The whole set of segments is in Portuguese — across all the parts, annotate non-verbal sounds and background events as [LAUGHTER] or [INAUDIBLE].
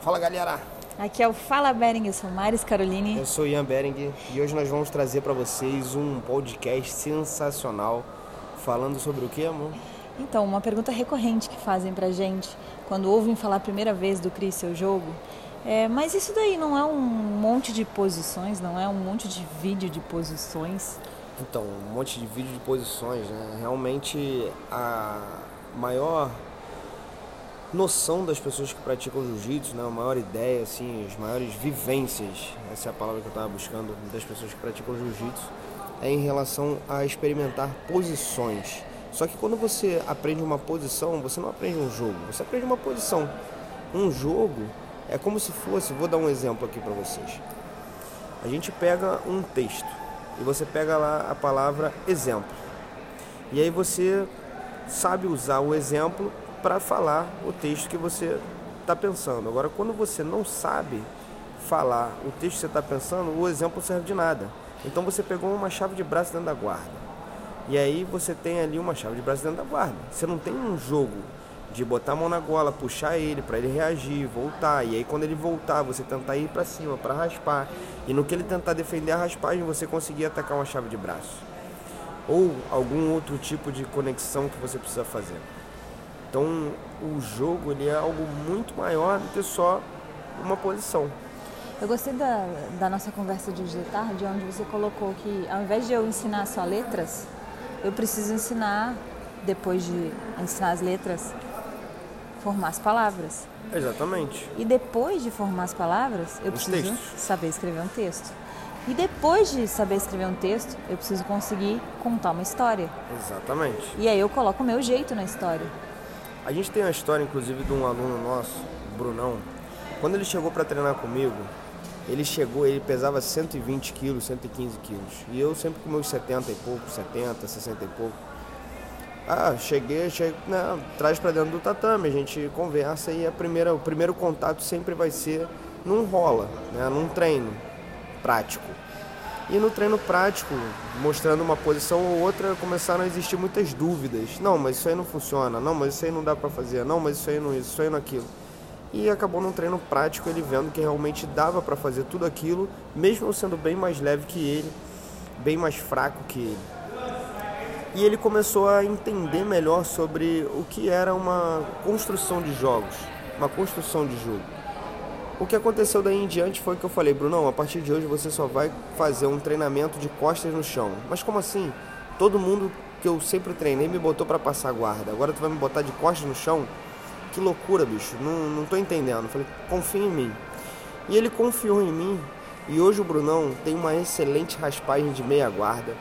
Fala galera, Aqui é o Fala Bering, eu sou Maris Caroline. eu sou Ian Bering e hoje nós vamos trazer para vocês um podcast sensacional falando sobre o que, amor? Então, uma pergunta recorrente que fazem pra gente quando ouvem falar a primeira vez do Crie Seu Jogo é: mas isso daí não é um monte de posições, não é um monte de vídeo de posições? Então, um monte de vídeo de posições, né? Realmente a maior noção das pessoas que praticam jiu-jitsu, né? A maior ideia, assim, as maiores vivências, essa é a palavra que eu estava buscando, das pessoas que praticam jiu-jitsu, é em relação a experimentar posições. Só que quando você aprende uma posição, você não aprende um jogo, você aprende uma posição. Um jogo é como se fosse, vou dar um exemplo aqui para vocês. A gente pega um texto e você pega lá a palavra exemplo. E aí você sabe usar o exemplo para falar o texto que você está pensando. Agora, quando você não sabe falar o texto que você está pensando, o exemplo serve de nada. Então você pegou uma chave de braço dentro da guarda. E aí você tem ali uma chave de braço dentro da guarda. Você não tem um jogo de botar a mão na gola, puxar ele para ele reagir, voltar. E aí quando ele voltar, você tentar ir para cima para raspar. E no que ele tentar defender a raspagem, você conseguir atacar uma chave de braço. Ou algum outro tipo de conexão que você precisa fazer. Então, o jogo ele é algo muito maior do que só uma posição. Eu gostei da, da nossa conversa de hoje de tarde, onde você colocou que ao invés de eu ensinar só letras, eu preciso ensinar, depois de ensinar as letras, formar as palavras. Exatamente. E depois de formar as palavras, eu Os preciso textos. saber escrever um texto. E depois de saber escrever um texto, eu preciso conseguir contar uma história. Exatamente. E aí eu coloco o meu jeito na história. A gente tem uma história, inclusive, de um aluno nosso, Brunão. Quando ele chegou para treinar comigo, ele chegou, ele pesava 120 quilos, 115 quilos. E eu sempre com meus 70 e pouco, 70, 60 e pouco. Ah, cheguei, cheguei não, traz para dentro do tatame, a gente conversa e a primeira, o primeiro contato sempre vai ser num rola, né, num treino prático. E no treino prático, mostrando uma posição ou outra, começaram a existir muitas dúvidas. Não, mas isso aí não funciona. Não, mas isso aí não dá pra fazer. Não, mas isso aí não isso, isso aí não aquilo. E acabou num treino prático ele vendo que realmente dava pra fazer tudo aquilo, mesmo sendo bem mais leve que ele, bem mais fraco que ele. E ele começou a entender melhor sobre o que era uma construção de jogos, uma construção de jogo. O que aconteceu daí em diante foi que eu falei, Brunão, a partir de hoje você só vai fazer um treinamento de costas no chão. Mas como assim? Todo mundo que eu sempre treinei me botou pra passar guarda. Agora tu vai me botar de costas no chão? Que loucura, bicho. Não, não tô entendendo. Eu falei, confia em mim. E ele confiou em mim. E hoje o Brunão tem uma excelente raspagem de meia guarda.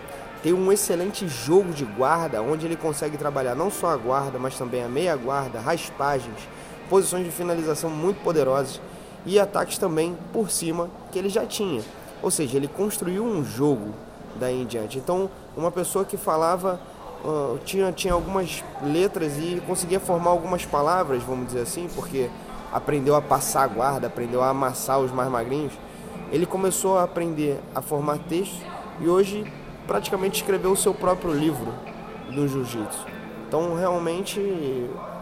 Tem um excelente jogo de guarda, onde ele consegue trabalhar não só a guarda, mas também a meia guarda, raspagens, posições de finalização muito poderosas e ataques também por cima que ele já tinha. Ou seja, ele construiu um jogo daí em diante. Então, uma pessoa que falava, ah, tinha, tinha algumas letras e conseguia formar algumas palavras, vamos dizer assim, porque aprendeu a passar a guarda, aprendeu a amassar os mais magrinhos. Ele começou a aprender a formar textos e hoje praticamente escreveu o seu próprio livro do jiu-jitsu. Então, realmente,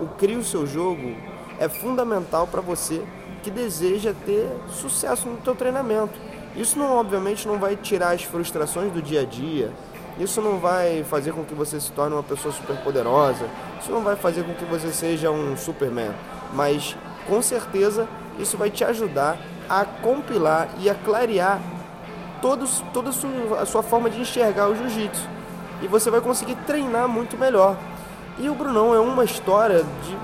o cria o seu jogo é fundamental para você que deseja ter sucesso no teu treinamento. Isso não, obviamente, não vai tirar as frustrações do dia a dia. Isso não vai fazer com que você se torne uma pessoa super poderosa. Isso não vai fazer com que você seja um Superman. Mas, com certeza, isso vai te ajudar a compilar e a clarear todos, toda a sua, a sua forma de enxergar o jiu-jitsu. E você vai conseguir treinar muito melhor. E o Brunão é uma história de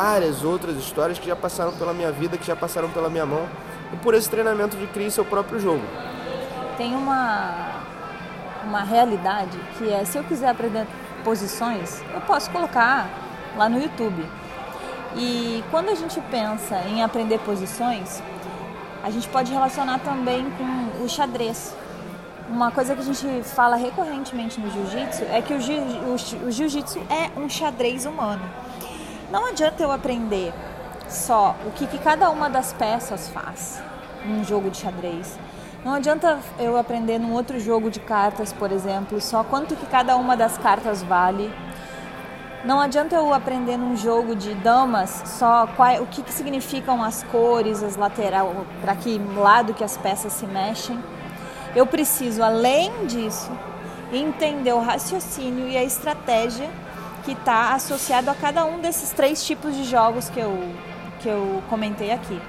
várias outras histórias que já passaram pela minha vida, que já passaram pela minha mão. E por esse treinamento de criar seu próprio jogo. Tem uma, uma realidade que é, se eu quiser aprender posições, eu posso colocar lá no YouTube. E quando a gente pensa em aprender posições, a gente pode relacionar também com o xadrez. Uma coisa que a gente fala recorrentemente no jiu-jitsu é que o jiu- o- o jiu-jitsu é um xadrez humano. Não adianta eu aprender só o que, que cada uma das peças faz num jogo de xadrez. Não adianta eu aprender num outro jogo de cartas, por exemplo, só quanto que cada uma das cartas vale. Não adianta eu aprender num jogo de damas só qual, o que, que significam as cores, as laterais, para que lado que as peças se mexem. Eu preciso, além disso, entender o raciocínio e a estratégia que está associado a cada um desses três tipos de jogos que eu, que eu comentei aqui.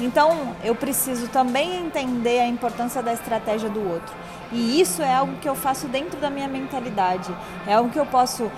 Então, eu preciso também entender a importância da estratégia do outro. E isso é algo que eu faço dentro da minha mentalidade. É algo que eu posso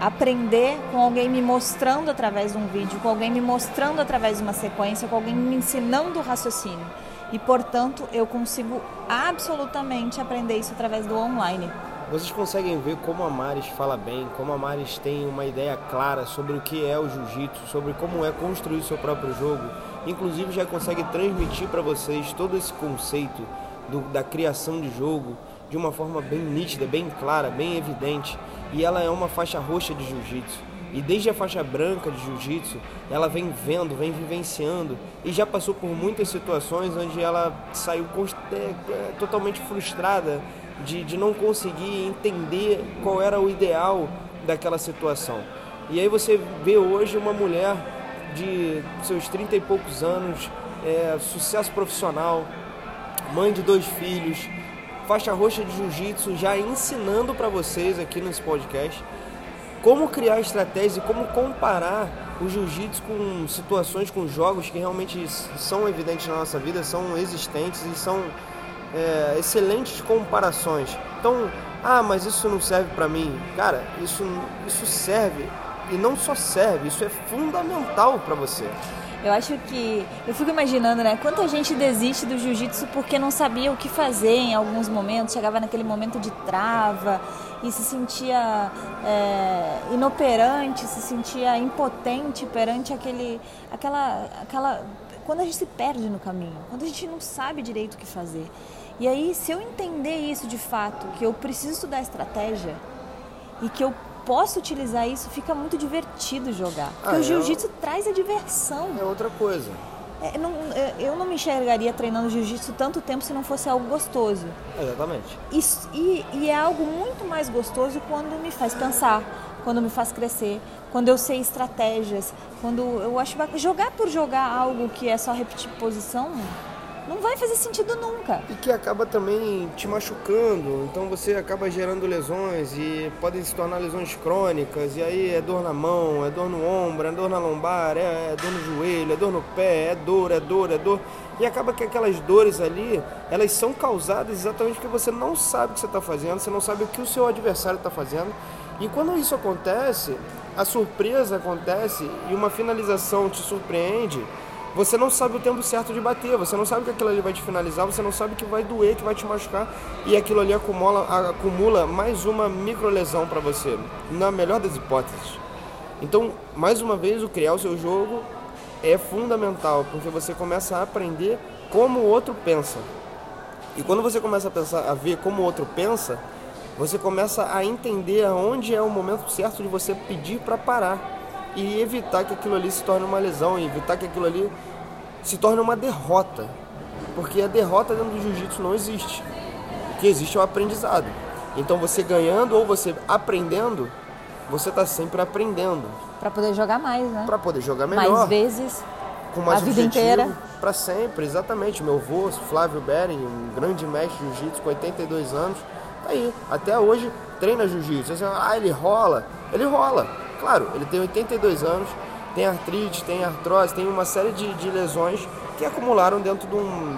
aprender com alguém me mostrando através de um vídeo, com alguém me mostrando através de uma sequência, com alguém me ensinando o raciocínio. E, portanto, eu consigo absolutamente aprender isso através do online. Vocês conseguem ver como a Maris fala bem, como a Maris tem uma ideia clara sobre o que é o jiu-jitsu, sobre como é construir seu próprio jogo. Inclusive já consegue transmitir para vocês todo esse conceito do, da criação de jogo de uma forma bem nítida, bem clara, bem evidente. E ela é uma faixa roxa de jiu-jitsu. E desde a faixa branca de jiu-jitsu, ela vem vendo, vem vivenciando e já passou por muitas situações onde ela saiu é, é, totalmente frustrada de, de não conseguir entender qual era o ideal daquela situação. E aí você vê hoje uma mulher de seus 30 e poucos anos, é, sucesso profissional, mãe de dois filhos, faixa roxa de jiu-jitsu, já ensinando para vocês aqui nesse podcast como criar estratégias e como comparar o jiu-jitsu com situações, com jogos que realmente são evidentes na nossa vida, são existentes e são é, excelentes comparações. Então, ah, mas isso não serve para mim. Cara, isso, isso serve e não só serve, isso é fundamental para você. Eu acho que. Eu fico imaginando, né? Quanta gente desiste do jiu-jitsu porque não sabia o que fazer em alguns momentos, chegava naquele momento de trava e se sentia é, inoperante, se sentia impotente perante aquele. aquela. aquela quando a gente se perde no caminho, quando a gente não sabe direito o que fazer. E aí, se eu entender isso de fato, que eu preciso estudar estratégia e que eu posso utilizar isso, fica muito divertido jogar. Porque ah, o jiu-jitsu é... traz a diversão. É outra coisa. É, não, é, eu não me enxergaria treinando jiu-jitsu tanto tempo se não fosse algo gostoso. Exatamente. Isso, e, e é algo muito mais gostoso quando me faz pensar, quando me faz crescer, quando eu sei estratégias, quando eu acho jogar por jogar algo que é só repetir posição, não vai fazer sentido nunca. E que acaba também te machucando, então você acaba gerando lesões e podem se tornar lesões crônicas, e aí é dor na mão, é dor no ombro, é dor na lombar, é, é dor no joelho, é dor no pé, é dor, é dor, é dor. E acaba que aquelas dores ali, elas são causadas exatamente porque você não sabe o que você está fazendo, você não sabe o que o seu adversário está fazendo. E quando isso acontece, a surpresa acontece e uma finalização te surpreende, você não sabe o tempo certo de bater, você não sabe que aquilo ali vai te finalizar, você não sabe que vai doer, que vai te machucar e aquilo ali acumula, acumula mais uma microlesão para você, na melhor das hipóteses. Então, mais uma vez, o criar o seu jogo é fundamental, porque você começa a aprender como o outro pensa. E quando você começa a pensar, a ver como o outro pensa, você começa a entender aonde é o momento certo de você pedir para parar e evitar que aquilo ali se torne uma lesão, e evitar que aquilo ali se torne uma derrota. Porque a derrota dentro do jiu-jitsu não existe. O que existe é o aprendizado. Então você ganhando ou você aprendendo, você está sempre aprendendo. Para poder jogar mais, né? Para poder jogar melhor. Mais vezes. Com mais a vida inteira. Para sempre, exatamente. Meu avô, Flávio Bering, um grande mestre de jiu-jitsu com 82 anos, Tá aí, até hoje treina jiu-jitsu. Ah, ele rola. Ele rola. Claro, ele tem 82 anos, tem artrite, tem artrose, tem uma série de, de lesões que acumularam dentro de um.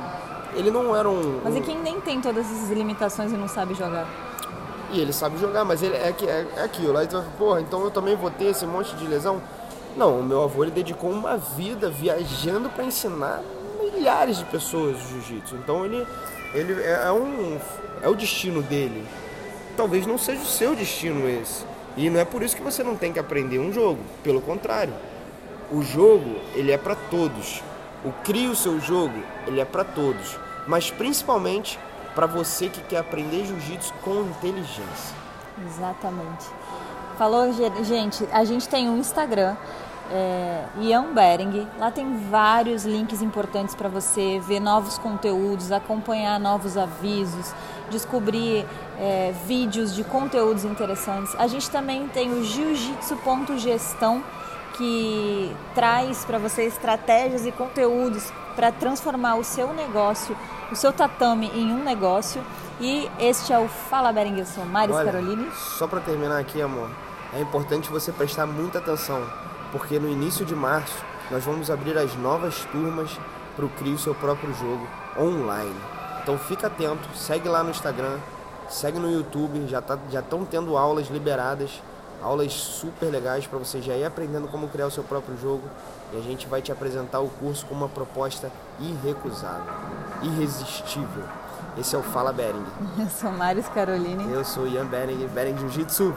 Ele não era um. Mas e quem nem tem todas essas limitações e não sabe jogar? E ele sabe jogar, mas ele é, é, é aquilo. Aí tu vai porra, então eu também vou ter esse monte de lesão? Não, o meu avô ele dedicou uma vida viajando para ensinar milhares de pessoas jiu-jitsu. Então ele, ele é, é um é o destino dele. Talvez não seja o seu destino esse. E não é por isso que você não tem que aprender um jogo. Pelo contrário, o jogo ele é para todos. O crie o seu jogo ele é para todos, mas principalmente para você que quer aprender jiu-jitsu com inteligência. Exatamente. Falou, gente. A gente tem um Instagram é, Ian Bering. Lá tem vários links importantes para você ver novos conteúdos, acompanhar novos avisos, descobrir é, vídeos de conteúdos interessantes. A gente também tem o jiu-jitsu.gestão, que traz para você estratégias e conteúdos para transformar o seu negócio, o seu tatame em um negócio. E este é o Fala Berenguer, sou Maris Olha, Caroline. Só para terminar aqui, amor, é importante você prestar muita atenção, porque no início de março nós vamos abrir as novas turmas para o Crie o Seu Próprio Jogo online. Então fica atento, segue lá no Instagram, segue no YouTube, já tá, já estão tendo aulas liberadas, aulas super legais para você já ir aprendendo como criar o seu próprio jogo e a gente vai te apresentar o curso com uma proposta irrecusável, irresistível. Esse é o Fala Bering. [LAUGHS] Eu sou Maris Caroline. Eu sou Ian Bering, Bering Jiu-Jitsu.